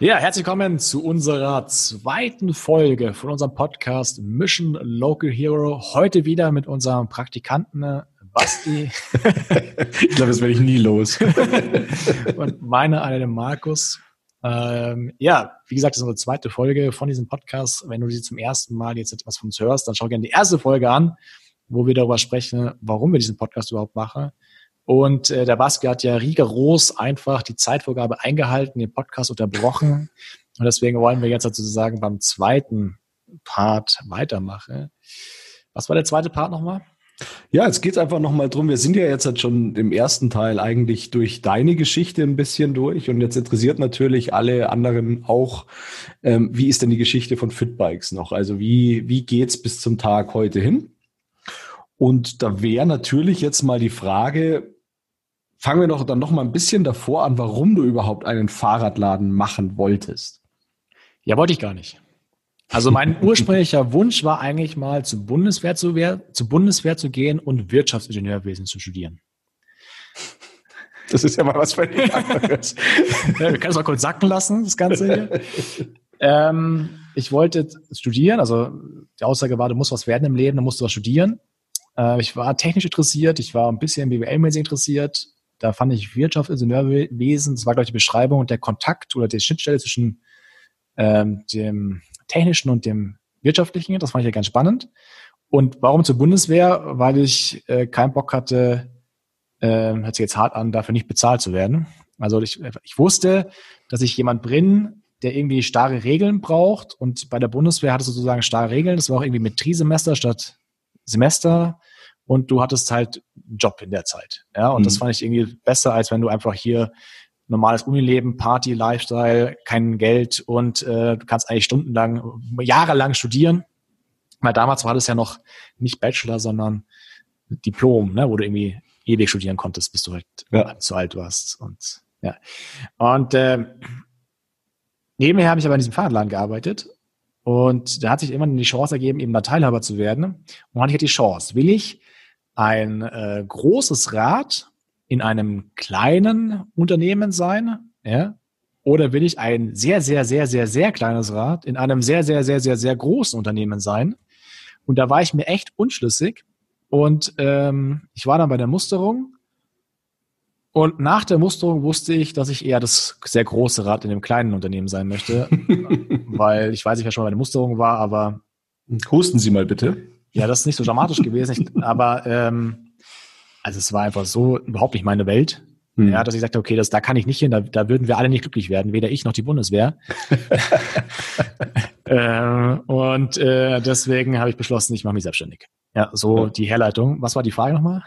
Ja, herzlich willkommen zu unserer zweiten Folge von unserem Podcast Mission Local Hero. Heute wieder mit unserem Praktikanten Basti. ich glaube, das werde ich nie los. und meine eine Markus. Ähm, ja, wie gesagt, das ist unsere zweite Folge von diesem Podcast. Wenn du sie zum ersten Mal jetzt etwas von uns hörst, dann schau gerne die erste Folge an, wo wir darüber sprechen, warum wir diesen Podcast überhaupt machen. Und äh, der Basti hat ja rigoros einfach die Zeitvorgabe eingehalten, den Podcast unterbrochen. Und deswegen wollen wir jetzt sozusagen beim zweiten Part weitermachen. Was war der zweite Part nochmal? Ja, jetzt geht es einfach nochmal drum. Wir sind ja jetzt halt schon im ersten Teil eigentlich durch deine Geschichte ein bisschen durch. Und jetzt interessiert natürlich alle anderen auch, ähm, wie ist denn die Geschichte von Fitbikes noch? Also wie, wie geht's bis zum Tag heute hin? Und da wäre natürlich jetzt mal die Frage, fangen wir doch dann noch mal ein bisschen davor an, warum du überhaupt einen Fahrradladen machen wolltest. Ja, wollte ich gar nicht. Also mein ursprünglicher Wunsch war eigentlich mal zur Bundeswehr zu, zur Bundeswehr zu gehen und Wirtschaftsingenieurwesen zu studieren. Das ist ja mal was völlig anderes. ja, wir können es mal kurz sacken lassen, das Ganze hier. ähm, ich wollte studieren, also die Aussage war, du musst was werden im Leben, dann musst du was studieren. Äh, ich war technisch interessiert, ich war ein bisschen BWL-mäßig interessiert. Da fand ich Wirtschaftsingenieurwesen, das war, glaube ich, die Beschreibung und der Kontakt oder die Schnittstelle zwischen ähm, dem technischen und dem wirtschaftlichen. Das fand ich ja ganz spannend. Und warum zur Bundeswehr? Weil ich äh, keinen Bock hatte, äh, hört sich jetzt hart an, dafür nicht bezahlt zu werden. Also ich, ich wusste, dass ich jemand bin, der irgendwie starre Regeln braucht. Und bei der Bundeswehr hatte sozusagen starre Regeln. Das war auch irgendwie mit Trisemester statt Semester. Und du hattest halt Job in der Zeit. Ja, und mhm. das fand ich irgendwie besser, als wenn du einfach hier normales Unileben, Party, Lifestyle, kein Geld und äh, du kannst eigentlich stundenlang, jahrelang studieren. Weil damals war das ja noch nicht Bachelor, sondern Diplom, ne, wo du irgendwie ewig studieren konntest, bis du halt ja. zu alt warst. Und ja. Und äh, nebenher habe ich aber in diesem Fahrradladen gearbeitet und da hat sich immer die Chance ergeben, eben da Teilhaber zu werden. Und dann hatte ich halt die Chance. Will ich ein äh, großes Rad in einem kleinen Unternehmen sein? Ja? Oder will ich ein sehr, sehr, sehr, sehr, sehr kleines Rad in einem sehr, sehr, sehr, sehr, sehr großen Unternehmen sein? Und da war ich mir echt unschlüssig. Und ähm, ich war dann bei der Musterung. Und nach der Musterung wusste ich, dass ich eher das sehr große Rad in dem kleinen Unternehmen sein möchte. weil ich weiß nicht, wer schon bei der Musterung war, aber. Husten Sie mal bitte. Ja, das ist nicht so dramatisch gewesen. Ich, aber ähm, also es war einfach so überhaupt nicht meine Welt. Hm. Ja, dass ich sagte, okay, das, da kann ich nicht hin, da, da würden wir alle nicht glücklich werden, weder ich noch die Bundeswehr. äh, und äh, deswegen habe ich beschlossen, ich mache mich selbstständig. Ja, so ja. die Herleitung. Was war die Frage nochmal?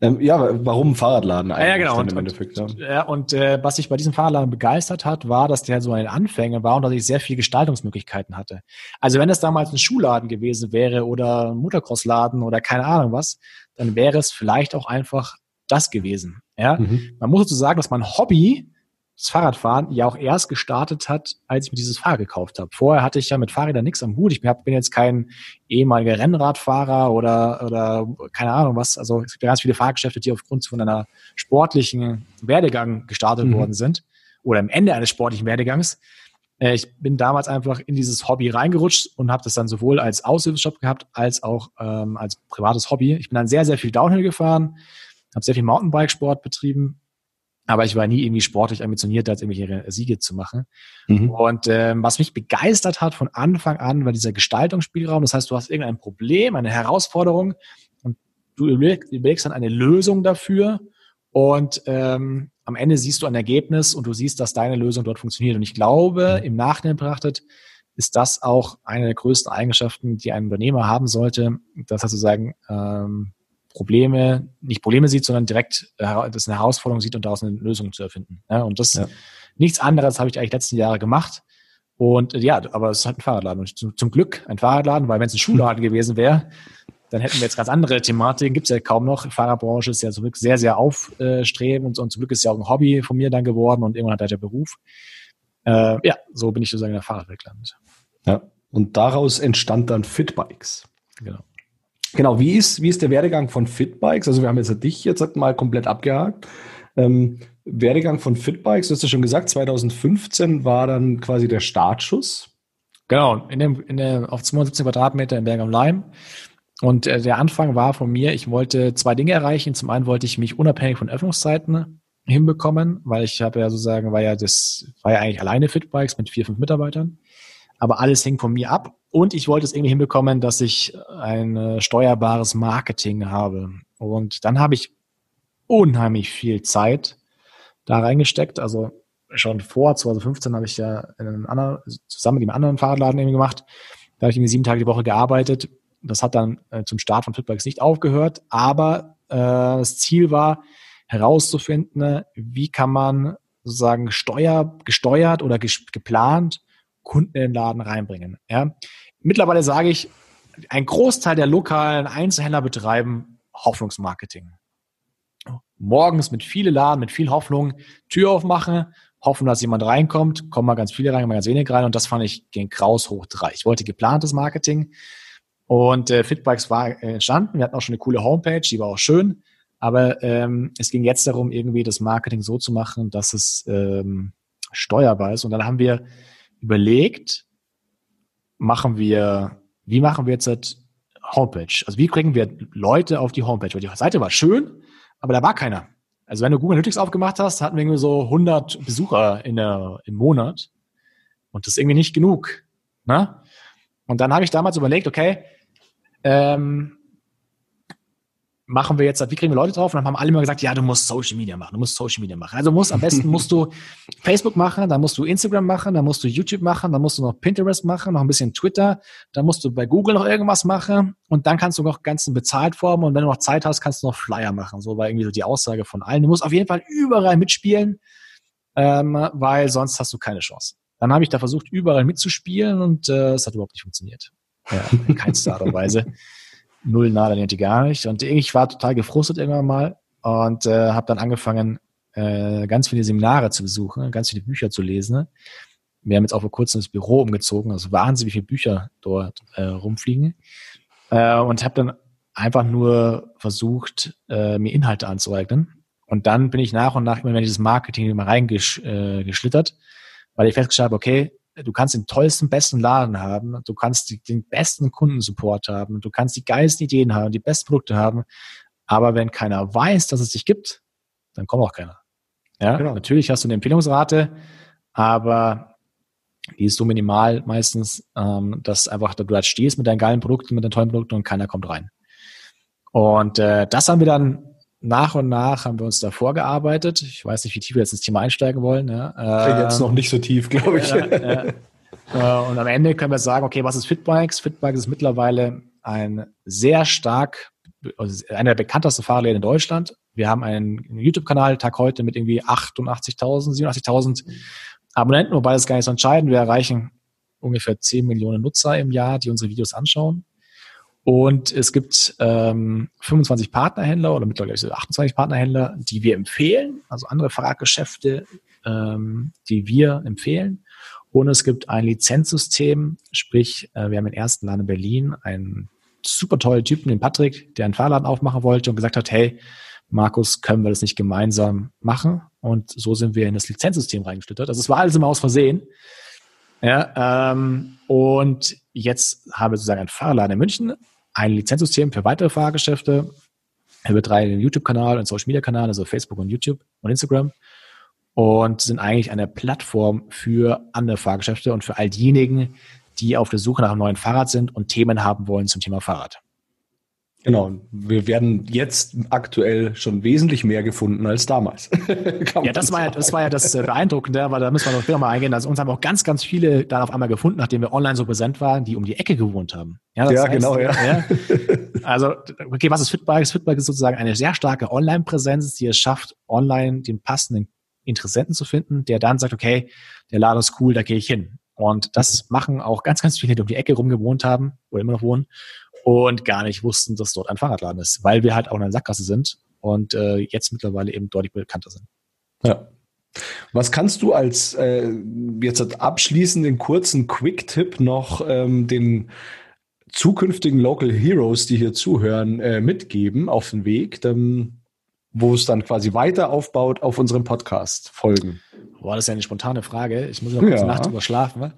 Ähm, ja, warum Fahrradladen eigentlich? Ja, genau. Und, Endeffekt, und, ja. und äh, was sich bei diesem Fahrradladen begeistert hat, war, dass der so ein Anfänge war und dass ich sehr viele Gestaltungsmöglichkeiten hatte. Also wenn es damals ein Schuhladen gewesen wäre oder ein Motocrossladen oder keine Ahnung was, dann wäre es vielleicht auch einfach das gewesen. Ja, mhm. man muss dazu sagen, dass mein Hobby das Fahrradfahren ja auch erst gestartet hat, als ich mir dieses Fahrrad gekauft habe. Vorher hatte ich ja mit Fahrrädern nichts am Hut. Ich bin jetzt kein ehemaliger Rennradfahrer oder, oder keine Ahnung was. Also es gibt ja ganz viele Fahrgeschäfte, die aufgrund von einer sportlichen Werdegang gestartet mhm. worden sind oder am Ende eines sportlichen Werdegangs. Äh, ich bin damals einfach in dieses Hobby reingerutscht und habe das dann sowohl als Aushilfsjob gehabt als auch ähm, als privates Hobby. Ich bin dann sehr, sehr viel Downhill gefahren, habe sehr viel Mountainbikesport betrieben aber ich war nie irgendwie sportlich ambitioniert, da jetzt irgendwelche Siege zu machen. Mhm. Und ähm, was mich begeistert hat von Anfang an, war dieser Gestaltungsspielraum. Das heißt, du hast irgendein Problem, eine Herausforderung und du überlegst dann eine Lösung dafür und ähm, am Ende siehst du ein Ergebnis und du siehst, dass deine Lösung dort funktioniert. Und ich glaube, im Nachhinein betrachtet, ist das auch eine der größten Eigenschaften, die ein Unternehmer haben sollte, dass er sozusagen ähm, Probleme, nicht Probleme sieht, sondern direkt äh, das eine Herausforderung sieht und daraus eine Lösung zu erfinden. Ja, und das, ja. nichts anderes habe ich eigentlich letzten Jahre gemacht. Und äh, ja, aber es ist halt ein Fahrradladen. Und zum, zum Glück ein Fahrradladen, weil wenn es ein Schuhladen gewesen wäre, dann hätten wir jetzt ganz andere Thematiken. Gibt es ja kaum noch. Fahrradbranche ist ja zum Glück sehr, sehr aufstrebend und zum Glück ist ja auch ein Hobby von mir dann geworden und irgendwann hat er der Beruf. Äh, ja, so bin ich sozusagen in der Fahrradwelt gelandet. Ja, und daraus entstand dann Fitbikes. Genau. Genau, wie ist, wie ist der Werdegang von Fitbikes? Also wir haben jetzt dich jetzt mal komplett abgehakt. Ähm, Werdegang von Fitbikes, du hast ja schon gesagt, 2015 war dann quasi der Startschuss. Genau, in dem, in der, auf 217 Quadratmeter in Berg am Leim. Und äh, der Anfang war von mir, ich wollte zwei Dinge erreichen. Zum einen wollte ich mich unabhängig von Öffnungszeiten hinbekommen, weil ich habe ja sozusagen, war ja das, war ja eigentlich alleine Fitbikes mit vier, fünf Mitarbeitern. Aber alles hing von mir ab. Und ich wollte es irgendwie hinbekommen, dass ich ein äh, steuerbares Marketing habe. Und dann habe ich unheimlich viel Zeit da reingesteckt. Also schon vor 2015 habe ich ja in einem anderen, zusammen mit dem anderen Fahrradladen irgendwie gemacht. Da habe ich irgendwie sieben Tage die Woche gearbeitet. Das hat dann äh, zum Start von Fitbikes nicht aufgehört, aber äh, das Ziel war herauszufinden, wie kann man sozusagen steuer, gesteuert oder geplant Kunden in den Laden reinbringen. Ja? Mittlerweile sage ich, ein Großteil der lokalen Einzelhändler betreiben Hoffnungsmarketing morgens mit viele Laden, mit viel Hoffnung Tür aufmache, hoffen, dass jemand reinkommt, kommen mal ganz viele rein, mal ganz wenige rein und das fand ich gegen Kraus hoch drei. Ich wollte geplantes Marketing und äh, Fitbikes war entstanden. Wir hatten auch schon eine coole Homepage, die war auch schön, aber ähm, es ging jetzt darum, irgendwie das Marketing so zu machen, dass es ähm, steuerbar ist und dann haben wir überlegt, machen wir, wie machen wir jetzt Homepage? Also wie kriegen wir Leute auf die Homepage? Weil die Seite war schön, aber da war keiner. Also wenn du Google Analytics aufgemacht hast, hatten wir irgendwie so 100 Besucher in der, im Monat. Und das ist irgendwie nicht genug. Ne? Und dann habe ich damals überlegt, okay, ähm, machen wir jetzt, wie kriegen wir Leute drauf? Und dann haben alle immer gesagt, ja, du musst Social Media machen, du musst Social Media machen. Also musst, am besten musst du Facebook machen, dann musst du Instagram machen, dann musst du YouTube machen, dann musst du noch Pinterest machen, noch ein bisschen Twitter, dann musst du bei Google noch irgendwas machen und dann kannst du noch ganzen bezahlt formen und wenn du noch Zeit hast, kannst du noch Flyer machen. So war irgendwie so die Aussage von allen. Du musst auf jeden Fall überall mitspielen, ähm, weil sonst hast du keine Chance. Dann habe ich da versucht, überall mitzuspielen und äh, es hat überhaupt nicht funktioniert. Ja, in keinster Art und Weise null niente gar nicht. Und ich war total gefrustet irgendwann mal und äh, habe dann angefangen, äh, ganz viele Seminare zu besuchen, ganz viele Bücher zu lesen. Wir haben jetzt auch vor kurzem das Büro umgezogen, also wahnsinnig viele Bücher dort äh, rumfliegen. Äh, und habe dann einfach nur versucht, äh, mir Inhalte anzueignen. Und dann bin ich nach und nach immer in dieses Marketing immer reingeschlittert, äh, weil ich festgestellt habe, okay, du kannst den tollsten, besten Laden haben, du kannst die, den besten Kundensupport haben, du kannst die geilsten Ideen haben, die besten Produkte haben, aber wenn keiner weiß, dass es dich gibt, dann kommt auch keiner. Ja, genau. natürlich hast du eine Empfehlungsrate, aber die ist so minimal meistens, ähm, dass einfach du da stehst mit deinen geilen Produkten, mit deinen tollen Produkten und keiner kommt rein. Und äh, das haben wir dann nach und nach haben wir uns da vorgearbeitet. Ich weiß nicht, wie tief wir jetzt ins Thema einsteigen wollen. Ja. Äh, jetzt noch nicht so tief, glaube ich. Äh, äh, und am Ende können wir sagen, okay, was ist Fitbikes? Fitbikes ist mittlerweile ein sehr stark, also einer der bekanntesten Fahrräder in Deutschland. Wir haben einen YouTube-Kanal, Tag heute, mit irgendwie 88.000, 87.000 Abonnenten, wobei das gar nicht so entscheidend. Wir erreichen ungefähr 10 Millionen Nutzer im Jahr, die unsere Videos anschauen. Und es gibt ähm, 25 Partnerhändler oder mittlerweile 28 Partnerhändler, die wir empfehlen, also andere Fahrradgeschäfte, ähm, die wir empfehlen. Und es gibt ein Lizenzsystem, sprich, äh, wir haben den ersten Laden in Berlin, einen super tollen Typen, den Patrick, der einen Fahrladen aufmachen wollte und gesagt hat, hey, Markus, können wir das nicht gemeinsam machen? Und so sind wir in das Lizenzsystem reingeschlittert. Also es war alles immer aus Versehen. Ja, ähm, und jetzt haben wir sozusagen einen Fahrladen in München, ein Lizenzsystem für weitere Fahrgeschäfte. Er betreibt einen YouTube-Kanal, einen Social-Media-Kanal, also Facebook und YouTube und Instagram. Und sind eigentlich eine Plattform für andere Fahrgeschäfte und für all diejenigen, die auf der Suche nach einem neuen Fahrrad sind und Themen haben wollen zum Thema Fahrrad. Genau, wir werden jetzt aktuell schon wesentlich mehr gefunden als damals. ja, das war ja, das war ja das Beeindruckende, aber da müssen wir noch später mal eingehen. Also uns haben auch ganz, ganz viele dann auf einmal gefunden, nachdem wir online so präsent waren, die um die Ecke gewohnt haben. Ja, ja heißt, genau, ja. ja. Also, okay, was ist Fitbike? Fitbike ist sozusagen eine sehr starke Online-Präsenz, die es schafft, online den passenden Interessenten zu finden, der dann sagt, okay, der Laden ist cool, da gehe ich hin. Und das machen auch ganz, ganz viele, die um die Ecke rum gewohnt haben oder immer noch wohnen und gar nicht wussten, dass dort ein Fahrradladen ist, weil wir halt auch in einer Sackgasse sind und äh, jetzt mittlerweile eben deutlich bekannter sind. Ja. Was kannst du als äh, jetzt abschließenden kurzen Quick-Tipp noch ähm, den zukünftigen Local Heroes, die hier zuhören, äh, mitgeben auf den Weg? Dann wo es dann quasi weiter aufbaut auf unserem Podcast folgen? Boah, das ist ja eine spontane Frage. Ich muss noch kurz ja. Nacht drüber schlafen. Ne?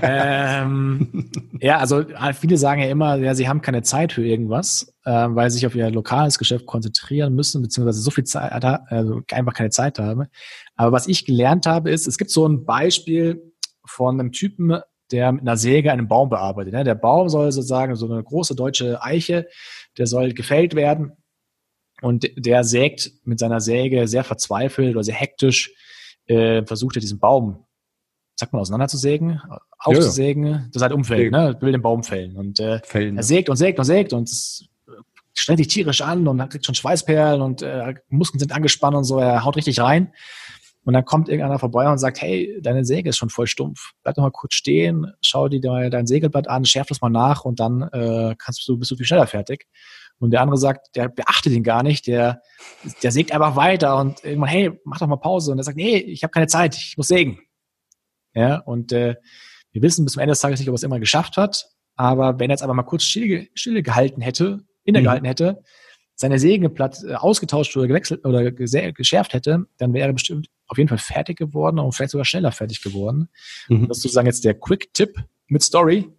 ähm, ja, also viele sagen ja immer, ja, sie haben keine Zeit für irgendwas, äh, weil sie sich auf ihr lokales Geschäft konzentrieren müssen, beziehungsweise so viel Zeit, also einfach keine Zeit haben. Aber was ich gelernt habe, ist, es gibt so ein Beispiel von einem Typen, der mit einer Säge einen Baum bearbeitet. Ne? Der Baum soll sozusagen so eine große deutsche Eiche, der soll gefällt werden. Und der sägt mit seiner Säge sehr verzweifelt oder sehr hektisch äh, versucht er diesen Baum, sagt man, auseinanderzusägen, aufzusägen, ja, ja. das halt umfällt, ne? will den Baum fällen. Und äh, fällen, er sägt und sägt und sägt und es strengt sich tierisch an und kriegt schon Schweißperlen und äh, Muskeln sind angespannt und so, er haut richtig rein. Und dann kommt irgendeiner vorbei und sagt, hey, deine Säge ist schon voll stumpf. Bleib doch mal kurz stehen, schau dir dein Segelblatt an, schärf das mal nach und dann äh, kannst du, bist du viel schneller fertig. Und der andere sagt, der beachtet ihn gar nicht, der, der sägt einfach weiter und irgendwann, hey, mach doch mal Pause. Und er sagt, nee, ich habe keine Zeit, ich muss sägen. Ja, und äh, wir wissen bis zum Ende des Tages nicht, ob er es immer geschafft hat. Aber wenn er jetzt aber mal kurz stille, stille gehalten hätte, innegehalten mhm. hätte, seine Sägeblatt äh, ausgetauscht oder gewechselt oder geschärft hätte, dann wäre er bestimmt auf jeden Fall fertig geworden und vielleicht sogar schneller fertig geworden. Mhm. Das ist sozusagen jetzt der Quick-Tipp mit Story.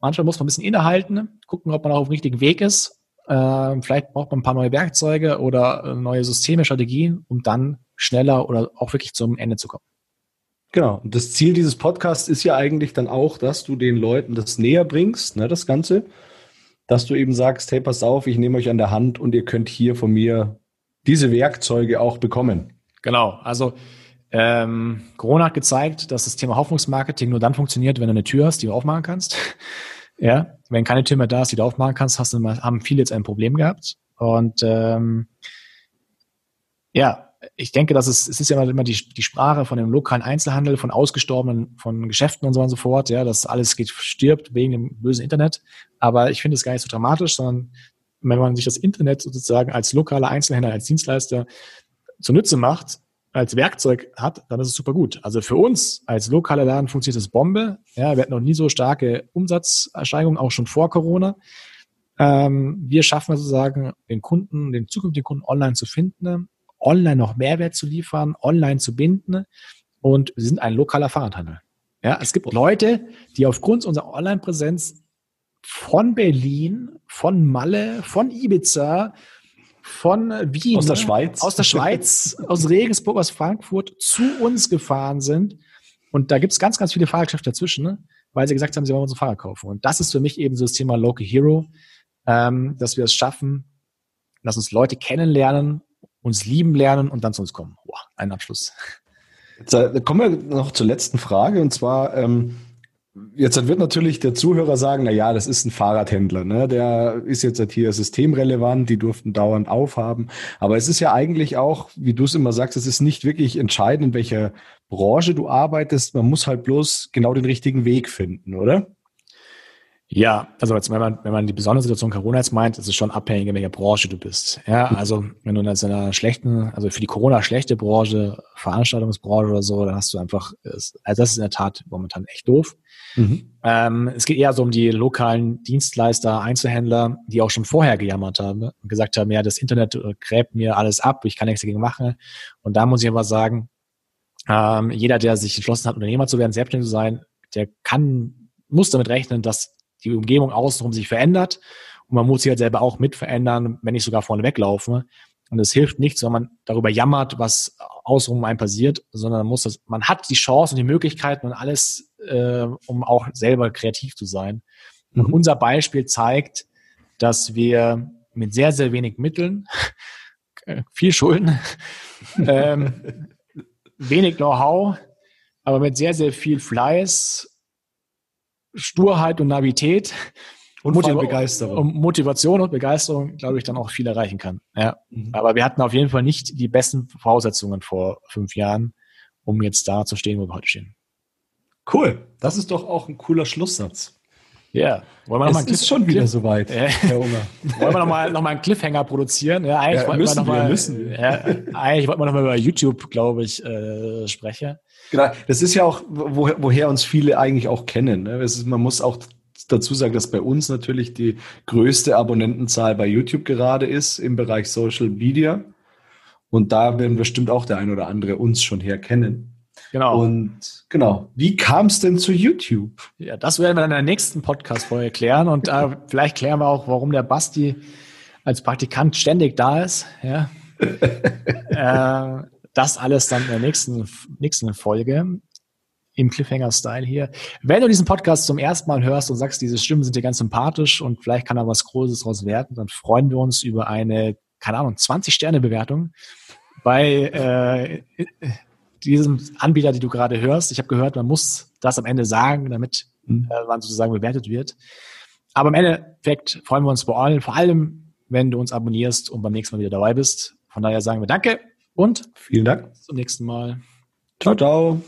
Manchmal muss man ein bisschen innehalten, gucken, ob man auch auf dem richtigen Weg ist äh, vielleicht braucht man ein paar neue Werkzeuge oder äh, neue Systeme, Strategien, um dann schneller oder auch wirklich zum Ende zu kommen. Genau. Und das Ziel dieses Podcasts ist ja eigentlich dann auch, dass du den Leuten das näher bringst, ne, das Ganze. Dass du eben sagst, hey, pass auf, ich nehme euch an der Hand und ihr könnt hier von mir diese Werkzeuge auch bekommen. Genau. Also ähm, Corona hat gezeigt, dass das Thema Hoffnungsmarketing nur dann funktioniert, wenn du eine Tür hast, die du aufmachen kannst. Ja, wenn keine Tür mehr da ist, die du aufmachen kannst, hast du, haben viele jetzt ein Problem gehabt. Und ähm, ja, ich denke, dass es, es ist ja immer die, die Sprache von dem lokalen Einzelhandel, von ausgestorbenen, von Geschäften und so und so fort, ja, dass alles geht, stirbt wegen dem bösen Internet. Aber ich finde es gar nicht so dramatisch, sondern wenn man sich das Internet sozusagen als lokaler Einzelhändler, als Dienstleister zunutze macht, als Werkzeug hat, dann ist es super gut. Also für uns als lokaler Laden funktioniert das Bombe. Ja, wir hatten noch nie so starke Umsatzerscheinungen, auch schon vor Corona. Ähm, wir schaffen sozusagen den Kunden, den zukünftigen Kunden online zu finden, online noch Mehrwert zu liefern, online zu binden und wir sind ein lokaler Fahrradhandel. Ja, es gibt Leute, die aufgrund unserer Online-Präsenz von Berlin, von Malle, von Ibiza, von Wien, aus der Schweiz, aus der Schweiz, aus Regensburg, aus Frankfurt zu uns gefahren sind. Und da gibt es ganz, ganz viele Fahrgeschäfte dazwischen, ne? weil sie gesagt haben, sie wollen unsere Fahrrad kaufen. Und das ist für mich eben so das Thema Local Hero, ähm, dass wir es schaffen, dass uns Leute kennenlernen, uns lieben lernen und dann zu uns kommen. Boah, ein Abschluss. Jetzt äh, kommen wir noch zur letzten Frage und zwar, ähm, Jetzt wird natürlich der Zuhörer sagen, na ja, das ist ein Fahrradhändler, ne? Der ist jetzt halt hier systemrelevant, die durften dauernd aufhaben. Aber es ist ja eigentlich auch, wie du es immer sagst, es ist nicht wirklich entscheidend, in welcher Branche du arbeitest. Man muss halt bloß genau den richtigen Weg finden, oder? Ja, also jetzt, wenn man, wenn man die besondere Situation Corona jetzt meint, ist es schon abhängig, in welcher Branche du bist. Ja, also wenn du in einer schlechten, also für die Corona schlechte Branche, Veranstaltungsbranche oder so, dann hast du einfach, also das ist in der Tat momentan echt doof. Mhm. Ähm, es geht eher so um die lokalen Dienstleister, Einzelhändler, die auch schon vorher gejammert haben und gesagt haben, ja, das Internet äh, gräbt mir alles ab, ich kann nichts dagegen machen. Und da muss ich aber sagen, ähm, jeder, der sich entschlossen hat, Unternehmer zu werden, selbstständig zu sein, der kann, muss damit rechnen, dass die Umgebung außenrum sich verändert und man muss sich halt selber auch mit verändern, wenn nicht sogar vorne weglaufen. Und es hilft nichts, wenn man darüber jammert, was außenrum einem passiert, sondern man muss das, man hat die Chance und die Möglichkeiten und alles, äh, um auch selber kreativ zu sein. Und mhm. unser Beispiel zeigt, dass wir mit sehr, sehr wenig Mitteln, viel Schulden, ähm, wenig Know-how, aber mit sehr, sehr viel Fleiß Sturheit und Navität und Motiv Begeisterung. Und Motivation und Begeisterung, glaube ich, dann auch viel erreichen kann. Ja. Mhm. Aber wir hatten auf jeden Fall nicht die besten Voraussetzungen vor fünf Jahren, um jetzt da zu stehen, wo wir heute stehen. Cool. Das ist doch auch ein cooler Schlusssatz. Ja, wollen wir noch es mal ist schon wieder soweit, äh, Herr Unger. wollen wir noch mal, noch mal einen Cliffhanger produzieren? Ja, eigentlich ja, wollten wir noch mal, müssen. Ja, eigentlich wollten wir noch mal über YouTube, glaube ich, äh, sprechen. Genau, das ist ja auch, wo, woher uns viele eigentlich auch kennen. Ne? Ist, man muss auch dazu sagen, dass bei uns natürlich die größte Abonnentenzahl bei YouTube gerade ist im Bereich Social Media. Und da werden bestimmt auch der ein oder andere uns schon herkennen. Genau. Und genau, wie kam es denn zu YouTube? Ja, das werden wir in der nächsten Podcast-Folge klären. Und äh, vielleicht klären wir auch, warum der Basti als Praktikant ständig da ist. Ja. äh, das alles dann in der nächsten, nächsten Folge im Cliffhanger-Style hier. Wenn du diesen Podcast zum ersten Mal hörst und sagst, diese Stimmen sind dir ganz sympathisch und vielleicht kann da was Großes draus werden, dann freuen wir uns über eine, keine Ahnung, 20-Sterne-Bewertung bei äh, diesem Anbieter, die du gerade hörst. Ich habe gehört, man muss das am Ende sagen, damit mhm. äh, man sozusagen bewertet wird. Aber im Endeffekt freuen wir uns vor allem, vor allem, wenn du uns abonnierst und beim nächsten Mal wieder dabei bist. Von daher sagen wir Danke und vielen Dank. Bis zum nächsten Mal. Ciao, ciao.